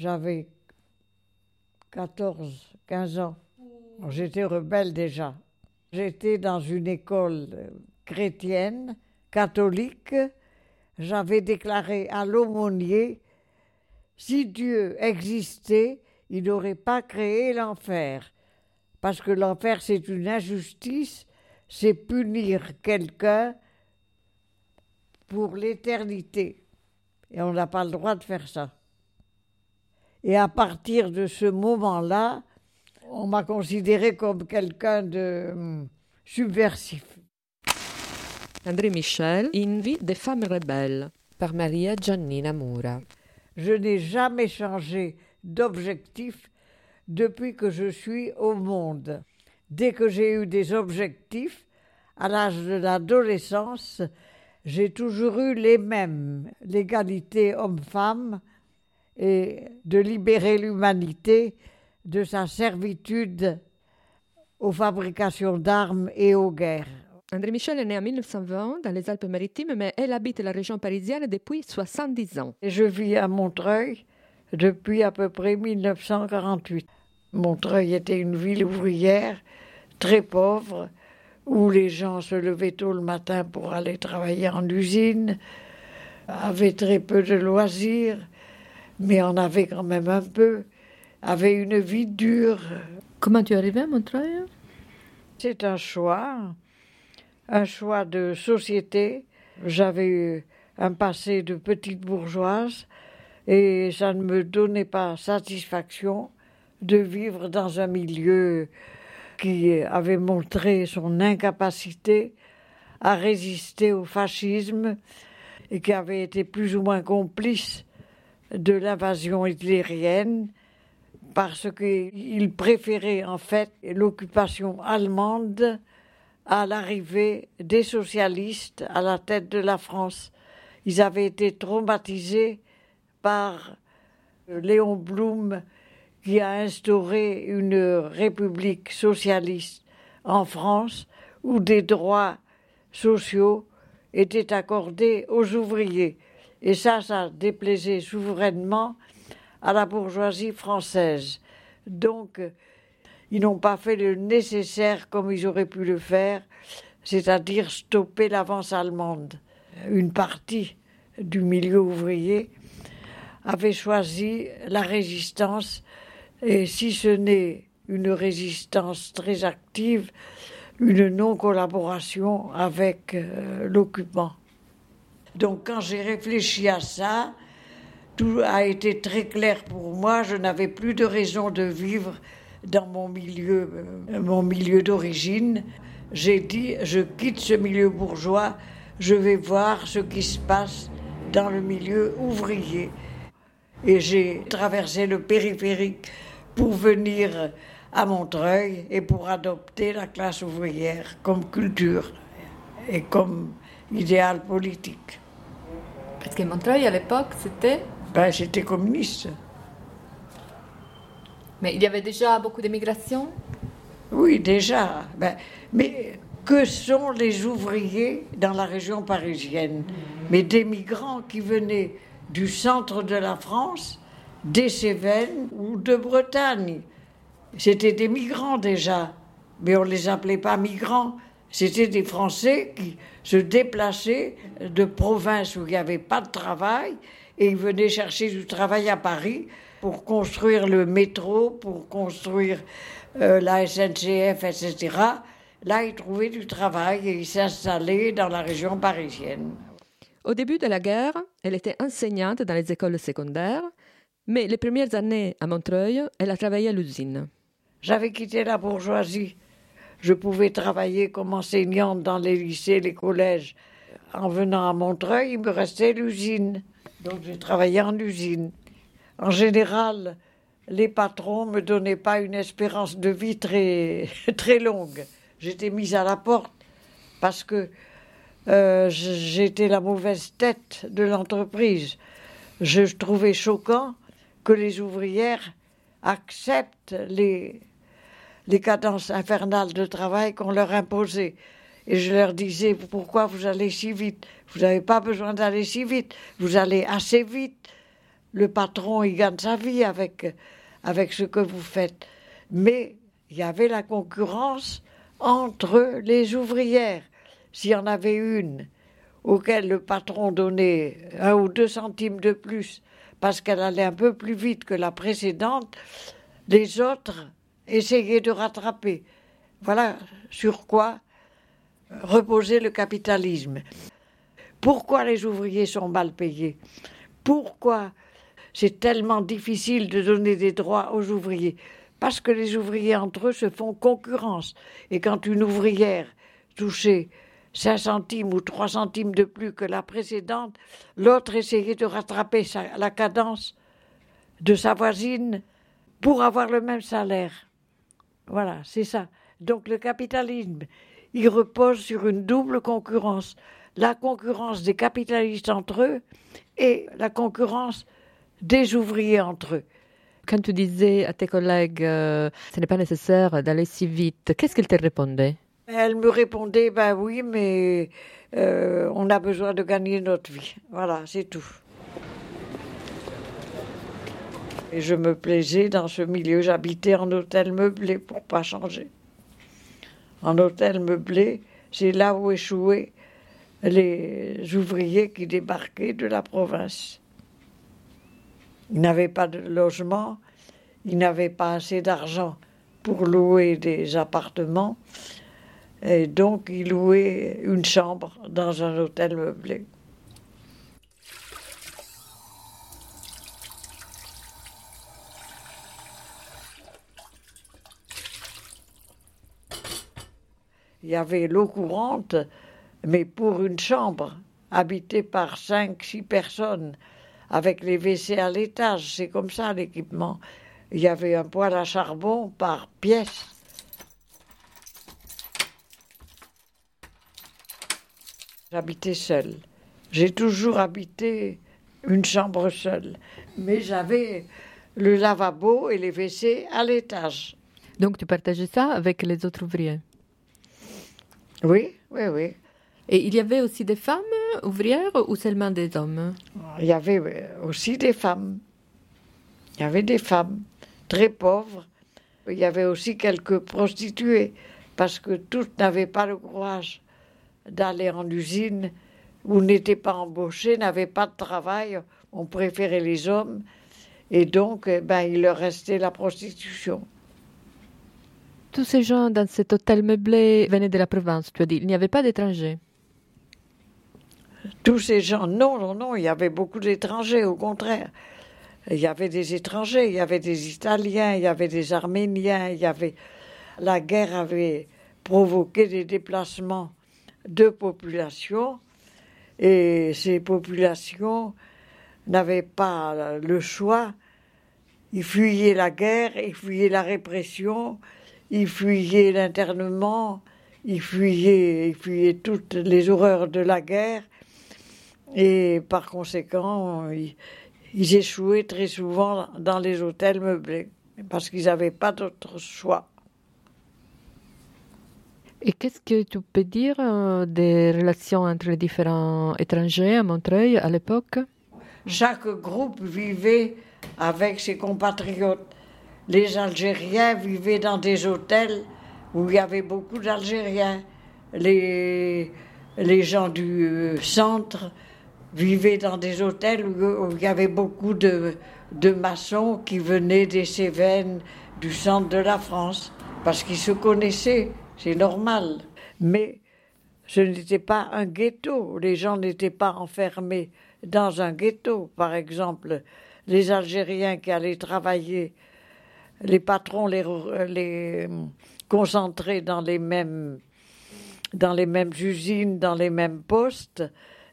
J'avais 14, 15 ans. J'étais rebelle déjà. J'étais dans une école euh, chrétienne, catholique. J'avais déclaré à l'aumônier, si Dieu existait, il n'aurait pas créé l'enfer. Parce que l'enfer, c'est une injustice, c'est punir quelqu'un pour l'éternité. Et on n'a pas le droit de faire ça. Et à partir de ce moment-là, on m'a considéré comme quelqu'un de hum, subversif. André Michel, In vie des femmes rebelles, par Maria Giannina Mura. Je n'ai jamais changé d'objectif depuis que je suis au monde. Dès que j'ai eu des objectifs, à l'âge de l'adolescence, j'ai toujours eu les mêmes, l'égalité homme-femme et de libérer l'humanité de sa servitude aux fabrications d'armes et aux guerres. André Michel est né en 1920 dans les Alpes-Maritimes, mais elle habite la région parisienne depuis 70 ans. Je vis à Montreuil depuis à peu près 1948. Montreuil était une ville ouvrière très pauvre où les gens se levaient tôt le matin pour aller travailler en usine, avaient très peu de loisirs, mais en avaient quand même un peu, avaient une vie dure. Comment tu es arrivé à Montreuil? C'est un choix, un choix de société. J'avais eu un passé de petite bourgeoise et ça ne me donnait pas satisfaction de vivre dans un milieu qui avait montré son incapacité à résister au fascisme et qui avait été plus ou moins complice de l'invasion hitlérienne parce qu'il préférait en fait l'occupation allemande à l'arrivée des socialistes à la tête de la France. Ils avaient été traumatisés par Léon Blum qui a instauré une république socialiste en France où des droits sociaux étaient accordés aux ouvriers. Et ça, ça déplaisait souverainement à la bourgeoisie française. Donc, ils n'ont pas fait le nécessaire comme ils auraient pu le faire, c'est-à-dire stopper l'avance allemande. Une partie du milieu ouvrier avait choisi la résistance, et si ce n'est une résistance très active, une non-collaboration avec euh, l'occupant. Donc quand j'ai réfléchi à ça, tout a été très clair pour moi. Je n'avais plus de raison de vivre dans mon milieu, euh, mon milieu d'origine. J'ai dit, je quitte ce milieu bourgeois, je vais voir ce qui se passe dans le milieu ouvrier. Et j'ai traversé le périphérique pour venir à Montreuil et pour adopter la classe ouvrière comme culture et comme idéal politique. Que Montreuil, à l'époque, c'était Ben, j'étais communiste. Mais il y avait déjà beaucoup d'émigration Oui, déjà. Ben, mais que sont les ouvriers dans la région parisienne? Mais des migrants qui venaient du centre de la France, des Cévennes ou de Bretagne. C'était des migrants déjà, mais on ne les appelait pas migrants. C'était des Français qui se déplaçaient de provinces où il n'y avait pas de travail et ils venaient chercher du travail à Paris pour construire le métro, pour construire euh, la SNCF, etc. Là, ils trouvaient du travail et ils s'installaient dans la région parisienne. Au début de la guerre, elle était enseignante dans les écoles secondaires, mais les premières années à Montreuil, elle a travaillé à l'usine. J'avais quitté la bourgeoisie. Je pouvais travailler comme enseignante dans les lycées, les collèges. En venant à Montreuil, il me restait l'usine. Donc j'ai travaillé en usine. En général, les patrons ne me donnaient pas une espérance de vie très, très longue. J'étais mise à la porte parce que euh, j'étais la mauvaise tête de l'entreprise. Je trouvais choquant que les ouvrières acceptent les, les cadences infernales de travail qu'on leur imposait. Et je leur disais, pourquoi vous allez si vite? Vous n'avez pas besoin d'aller si vite, vous allez assez vite Le patron, il gagne sa vie avec, avec ce que vous faites. Mais il y avait la concurrence entre les ouvrières. S'il y en avait une auquel le patron donnait un ou deux centimes de plus parce qu'elle allait un peu plus vite que la précédente, les autres essayaient de rattraper. Voilà sur quoi reposait le capitalisme. Pourquoi les ouvriers sont mal payés? Pourquoi c'est tellement difficile de donner des droits aux ouvriers? Parce que les ouvriers entre eux se font concurrence. Et quand une ouvrière touchait 5 centimes ou 3 centimes de plus que la précédente, l'autre essayait de rattraper la cadence de sa voisine pour avoir le même salaire. Voilà, c'est ça. Donc le capitalisme, il repose sur une double concurrence. La concurrence des capitalistes entre eux et la concurrence des ouvriers entre eux. Quand tu disais à tes collègues euh, ce n'est pas nécessaire d'aller si vite, qu'est-ce qu'ils te répondaient? Elle me répondait ben oui, mais euh, on a besoin de gagner notre vie. Voilà, c'est tout. Et je me plaisais dans ce milieu. J'habitais en hôtel meublé pour pas changer. En hôtel meublé, c'est là où échouaient les ouvriers qui débarquaient de la province. Ils n'avaient pas de logement, ils n'avaient pas assez d'argent pour louer des appartements, et donc ils louaient une chambre dans un hôtel meublé. Il y avait l'eau courante, mais pour une chambre habitée par cinq, six personnes avec les WC à l'étage. C'est comme ça l'équipement. Il y avait un poêle à charbon par pièce. J'habitais seule. J'ai toujours habité une chambre seule. Mais j'avais le lavabo et les WC à l'étage. Donc tu partageais ça avec les autres ouvriers? Oui, oui, oui. Et il y avait aussi des femmes ouvrières ou seulement des hommes? Il y avait euh, aussi des femmes. Il y avait des femmes très pauvres. Il y avait aussi quelques prostituées parce que toutes n'avaient pas le courage d'aller en usine ou n'étaient pas embauchées, n'avaient pas de travail. On préférait les hommes et donc eh ben, il leur restait la prostitution. Tous ces gens dans cet hôtel meublé venaient de la province, tu as dit. Il n'y avait pas d'étrangers tous ces gens, non, non, non, il y avait beaucoup d'étrangers, au contraire. Il y avait des étrangers, il y avait des Italiens, il y avait des Arméniens, il y avait. La guerre avait provoqué des déplacements de populations et ces populations n'avaient pas le choix. Ils fuyaient la guerre, ils fuyaient la répression, ils fuyaient l'internement, ils fuyaient, ils fuyaient toutes les horreurs de la guerre et par conséquent, ils, échouaient très souvent dans les hôtels meublés parce qu'ils n'avaient pas d'autre choix. Et qu'est-ce que tu peux dire euh, des relations entre les différents étrangers à Montreuil à l'époque? Chaque groupe vivait avec ses compatriotes. Les Algériens vivaient dans des hôtels où il y avait beaucoup d'Algériens. Les, les gens du euh, centre vivaient dans des hôtels où, il y avait beaucoup de, de maçons qui venaient des Cévennes, du centre de la France, parce qu'ils se connaissaient, c'est normal. Mais ce n'était pas un ghetto, les gens n'étaient pas enfermés dans un ghetto. Par exemple, les Algériens qui allaient travailler, les patrons les, concentraient dans les mêmes dans les mêmes usines, dans les mêmes postes,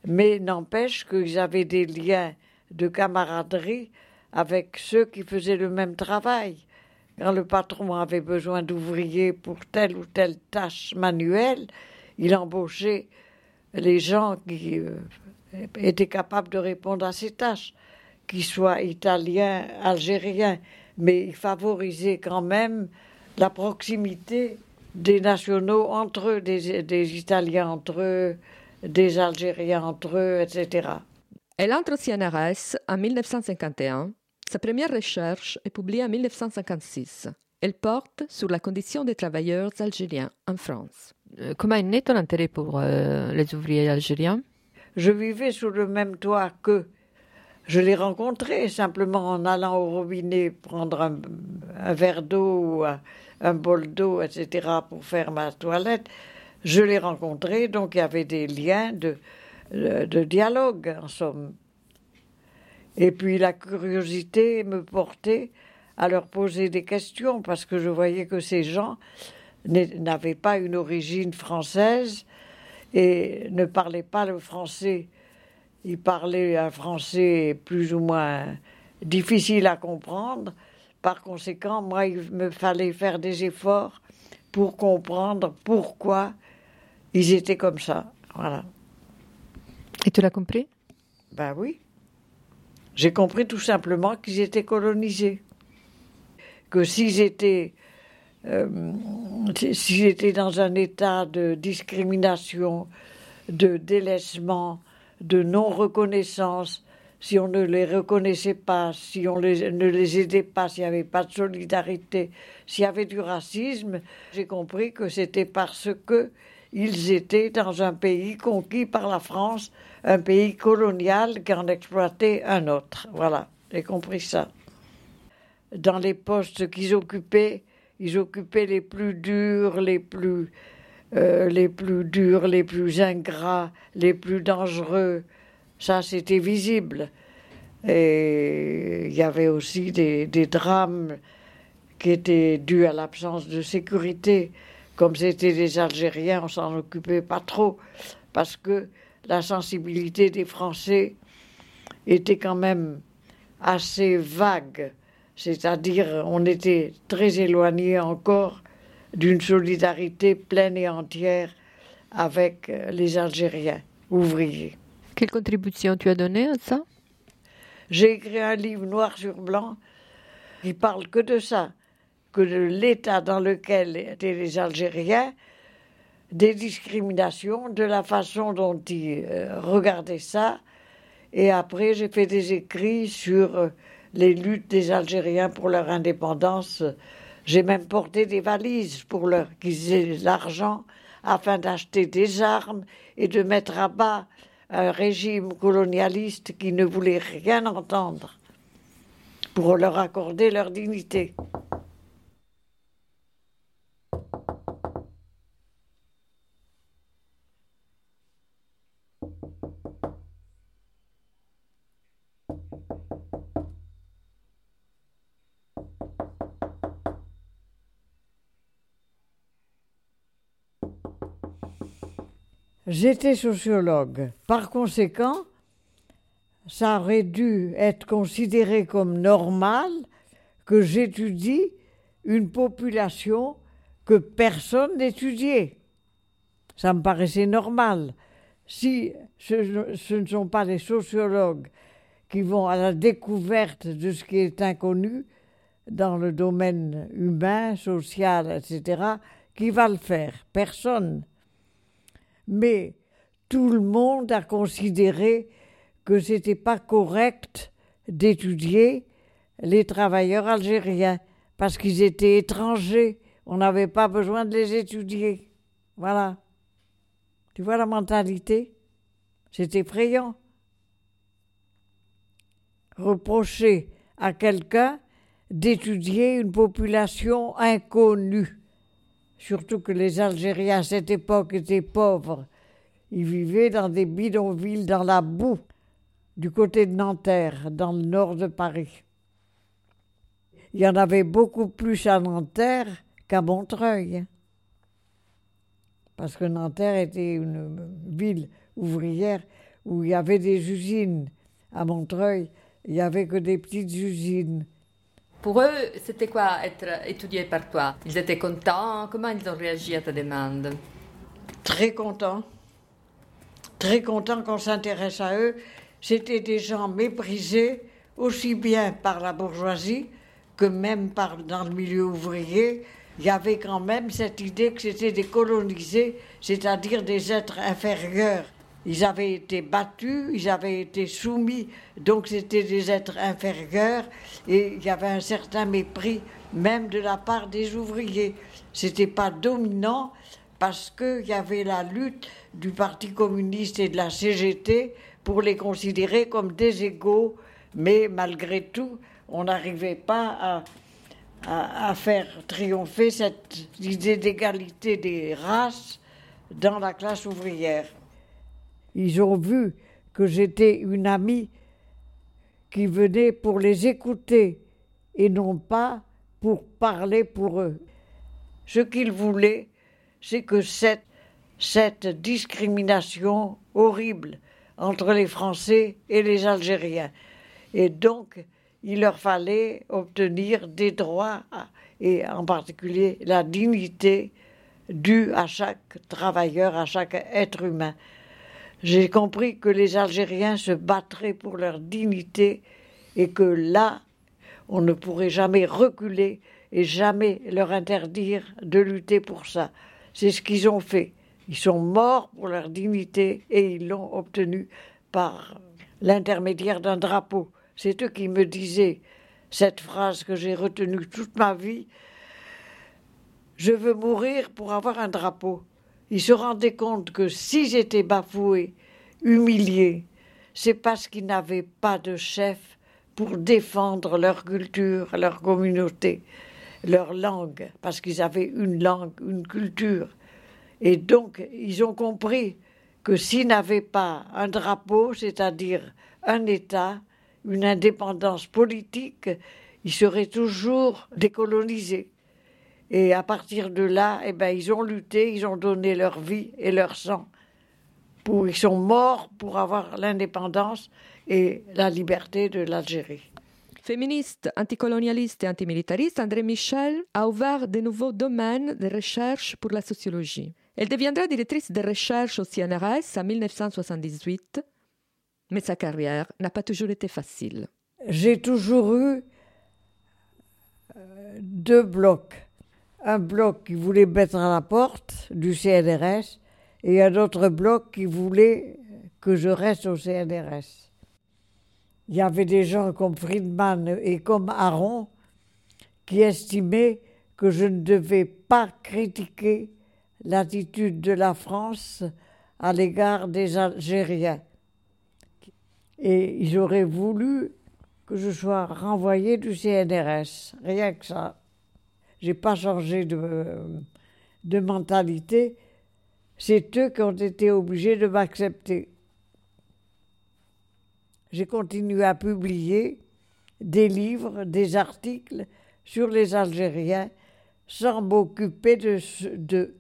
mais n'empêche qu'ils avaient des liens de camaraderie avec ceux qui faisaient le même travail. Quand le patron avait besoin d'ouvriers pour telle ou telle tâche manuelle, il embauchait les gens qui euh, étaient capables de répondre à ces tâches, qu'ils soient italiens, algériens, mais il favorisait quand même la proximité des nationaux entre eux, des, des Italiens entre eux, des Algériens entre eux, etc. Elle entre au CNRS en 1951. Sa première recherche est publiée en 1956. Elle porte sur la condition des travailleurs algériens en France. Euh, comment est né ton intérêt pour euh, les ouvriers algériens? Je vivais sous le même toit qu'eux. Je les rencontrais simplement en allant au robinet prendre un, verre d'eau ou un, bol d'eau, etc., pour faire ma toilette. Je les rencontrais, donc il y avait des liens de dialogue, en somme. Et puis la curiosité me portait à leur poser des questions parce que je voyais que ces gens n'avaient pas une origine française et ne parlaient pas le français. Ils parlaient un français plus ou moins difficile à comprendre. Par conséquent, moi, il me fallait faire des efforts pour comprendre pourquoi ils étaient comme ça. Voilà. Et tu l'as compris? Ben oui. J'ai compris tout simplement qu'ils étaient colonisés que s'ils étaient, euh, s'ils étaient dans un état de discrimination, de délaissement, de non-reconnaissance, si on ne les reconnaissait pas, si on ne les aidait pas, s'il n'y avait pas de solidarité, s'il y avait du racisme, j'ai compris que c'était parce que ils étaient dans un pays conquis par la France, un pays colonial qui en exploitait un autre. Voilà, j'ai compris ça dans les postes qu'ils occupaient, ils occupaient les plus durs, les plus, euh, les plus durs, les plus ingrats, les plus dangereux. Ça, c'était visible. Et il y avait aussi des, des drames qui étaient dus à l'absence de sécurité. Comme c'était des Algériens, on s'en occupait pas trop, parce que la sensibilité des Français était quand même assez vague c'est-à-dire on était très éloigné encore d'une solidarité pleine et entière avec euh, les Algériens ouvriers. Quelle contribution tu as donnée à ça? J'ai écrit un livre noir sur blanc qui parle que de ça, que de l'état dans lequel étaient les Algériens, des discriminations, de la façon dont ils euh, regardaient ça. Et après, j'ai fait des écrits sur euh, les luttes des Algériens pour leur indépendance. J'ai même porté des valises pour leur aient l'argent afin d'acheter des armes et de mettre à bas un régime colonialiste qui ne voulait rien entendre pour leur accorder leur dignité. J'étais sociologue. Par conséquent, ça aurait dû être considéré comme normal que j'étudie une population que personne n'étudiait. Ça me paraissait normal. Si ce, ne sont pas les sociologues qui vont à la découverte de ce qui est inconnu dans le domaine humain, social, etc., qui va le faire Personne mais tout le monde a considéré que ce n'était pas correct d'étudier les travailleurs algériens parce qu'ils étaient étrangers. On n'avait pas besoin de les étudier. Voilà. Tu vois la mentalité? C'est effrayant. Reprocher à quelqu'un d'étudier une population inconnue surtout que les Algériens à cette époque étaient pauvres. Ils vivaient dans des bidonvilles dans la boue, du côté de Nanterre, dans le nord de Paris. Il y en avait beaucoup plus à Nanterre qu'à Montreuil. Parce que Nanterre était une ville ouvrière où il y avait des usines. À Montreuil, il n'y avait que des petites usines. Pour eux, c'était quoi être étudié par toi? Ils étaient contents? Comment ils ont réagi à ta demande? Très contents. Très contents qu'on s'intéresse à eux. C'était des gens méprisés aussi bien par la bourgeoisie que même par, dans le milieu ouvrier. Il y avait quand même cette idée que c'était des colonisés, c'est-à-dire des êtres inférieurs. Ils avaient été battus, ils avaient été soumis, donc c'était des êtres inférieurs et il y avait un certain mépris même de la part des ouvriers. C'était pas dominant parce qu'il y avait la lutte du Parti communiste et de la CGT pour les considérer comme des égaux, mais malgré tout, on n'arrivait pas à, à, faire triompher cette idée d'égalité des races dans la classe ouvrière. Ils ont vu que j'étais une amie qui venait pour les écouter et non pas pour parler pour eux. Ce qu'ils voulaient, c'est que cette, cette discrimination horrible entre les Français et les Algériens. Et donc, il leur fallait obtenir des droits, et en particulier la dignité due à chaque travailleur, à chaque être humain. J'ai compris que les Algériens se battraient pour leur dignité et que là, on ne pourrait jamais reculer et jamais leur interdire de lutter pour ça. C'est ce qu'ils ont fait. Ils sont morts pour leur dignité et ils l'ont obtenu par l'intermédiaire d'un drapeau. C'est eux qui me disaient cette phrase que j'ai retenue toute ma vie. Je veux mourir pour avoir un drapeau. Ils se rendaient compte que si j'étais bafoué, humilié, c'est parce qu'ils n'avaient pas de chef pour défendre leur culture, leur communauté, leur langue, parce qu'ils avaient une langue, une culture. Et donc, ils ont compris que s'ils n'avaient pas un drapeau, c'est-à-dire un État, une indépendance politique, ils seraient toujours décolonisés. Et à partir de là, eh ben, ils ont lutté, ils ont donné leur vie et leur sang. Pour, ils sont morts pour avoir l'indépendance et la liberté de l'Algérie. Féministe, anticolonialiste et antimilitariste, André Michel a ouvert de nouveaux domaines de recherche pour la sociologie. Elle deviendra directrice de recherche au CNRS en 1978, mais sa carrière n'a pas toujours été facile. J'ai toujours eu euh, deux blocs un bloc qui voulait mettre à la porte du CNRS et un autre bloc qui voulait que je reste au CNRS. Il y avait des gens comme Friedman et comme Aaron qui estimaient que je ne devais pas critiquer l'attitude de la France à l'égard des Algériens. Et ils auraient voulu que je sois renvoyé du CNRS, rien que ça j'ai pas changé de, de mentalité. C'est eux qui ont été obligés de m'accepter. J'ai continué à publier des livres, des articles sur les Algériens sans m'occuper de, de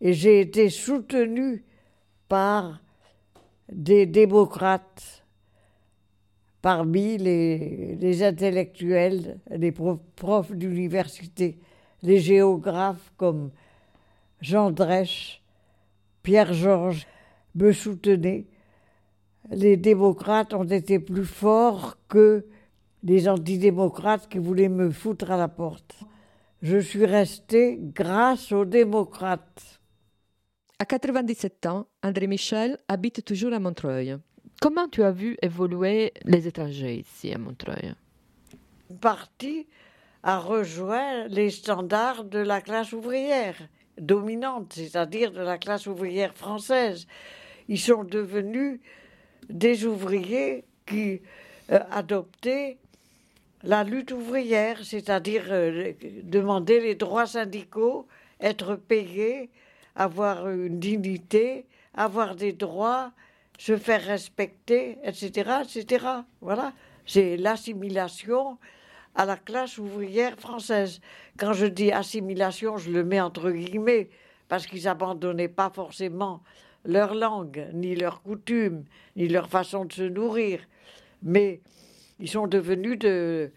et j'ai été soutenu par des démocrates parmi les, les intellectuels, les profs d'université les géographes comme Jean Drèche, Pierre Georges me soutenaient. Les démocrates ont été plus forts que les antidémocrates qui voulaient me foutre à la porte. Je suis resté grâce aux démocrates. À 97 ans, André Michel habite toujours à Montreuil. Comment tu as vu évoluer les étrangers ici à Montreuil? Partie a rejoint les standards de la classe ouvrière dominante, c'est-à-dire de la classe ouvrière française. Ils sont devenus des ouvriers qui euh, adoptaient la lutte ouvrière, c'est-à-dire euh, demander les droits syndicaux, être payés, avoir une dignité, avoir des droits, se faire respecter, etc., etc. Voilà, c'est l'assimilation à la classe ouvrière française. Quand je dis assimilation, je le mets entre guillemets, parce qu'ils n'abandonnaient pas forcément leur langue, ni leurs coutumes, ni leur façon de se nourrir. Mais ils sont devenus de.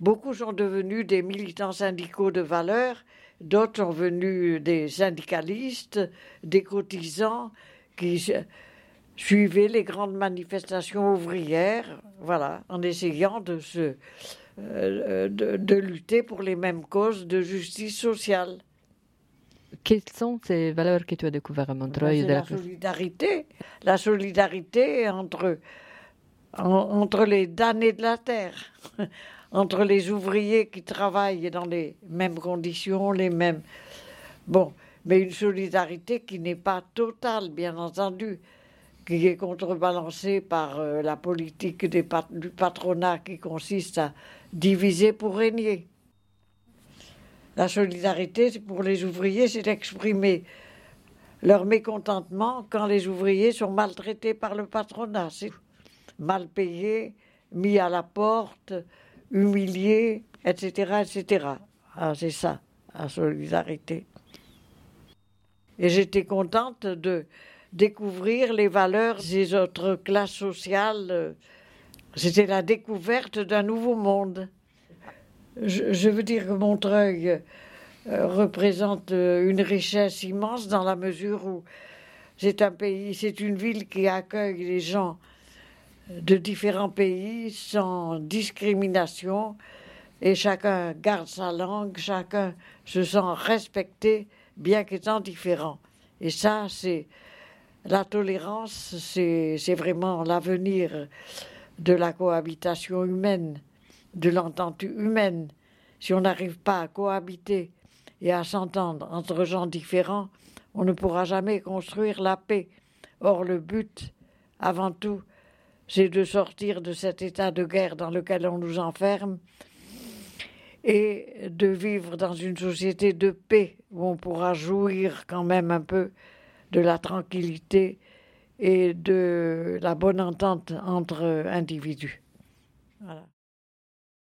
Beaucoup sont devenus des militants syndicaux de valeur, d'autres sont venus des syndicalistes, des cotisants qui suivaient les grandes manifestations ouvrières, voilà, en essayant de se euh, de, lutter pour les mêmes causes de justice sociale. quelles sont ces valeurs que tu as découvertes à Montreuil C'est la solidarité, la solidarité entre, entre les damnés de la terre, entre les ouvriers qui travaillent dans les mêmes conditions, les mêmes. Bon, mais une solidarité qui n'est pas totale, bien entendu, qui est contrebalancée par euh, la politique des du patronat qui consiste à diviser pour régner. La solidarité pour les ouvriers, c'est d'exprimer leur mécontentement quand les ouvriers sont maltraités par le patronat. Mal payés, mis à la porte, humiliés, etc. etc. Ah, c'est ça, la solidarité. Et j'étais contente de découvrir les valeurs des autres classes sociales. C'était la découverte d'un nouveau monde je, veux dire que Montreuil euh, représente euh, une richesse immense dans la mesure où c'est un pays, c'est une ville qui accueille les gens de différents pays sans discrimination et chacun garde sa langue, chacun se sent respecté bien qu'étant différent. Et ça, c'est la tolérance, c'est vraiment l'avenir de la cohabitation humaine de l'entente humaine. Si on n'arrive pas à cohabiter et à s'entendre entre gens différents, on ne pourra jamais construire la paix. Or, le but, avant tout, c'est de sortir de cet état de guerre dans lequel on nous enferme et de vivre dans une société de paix où on pourra jouir quand même un peu de la tranquillité et de la bonne entente entre individus.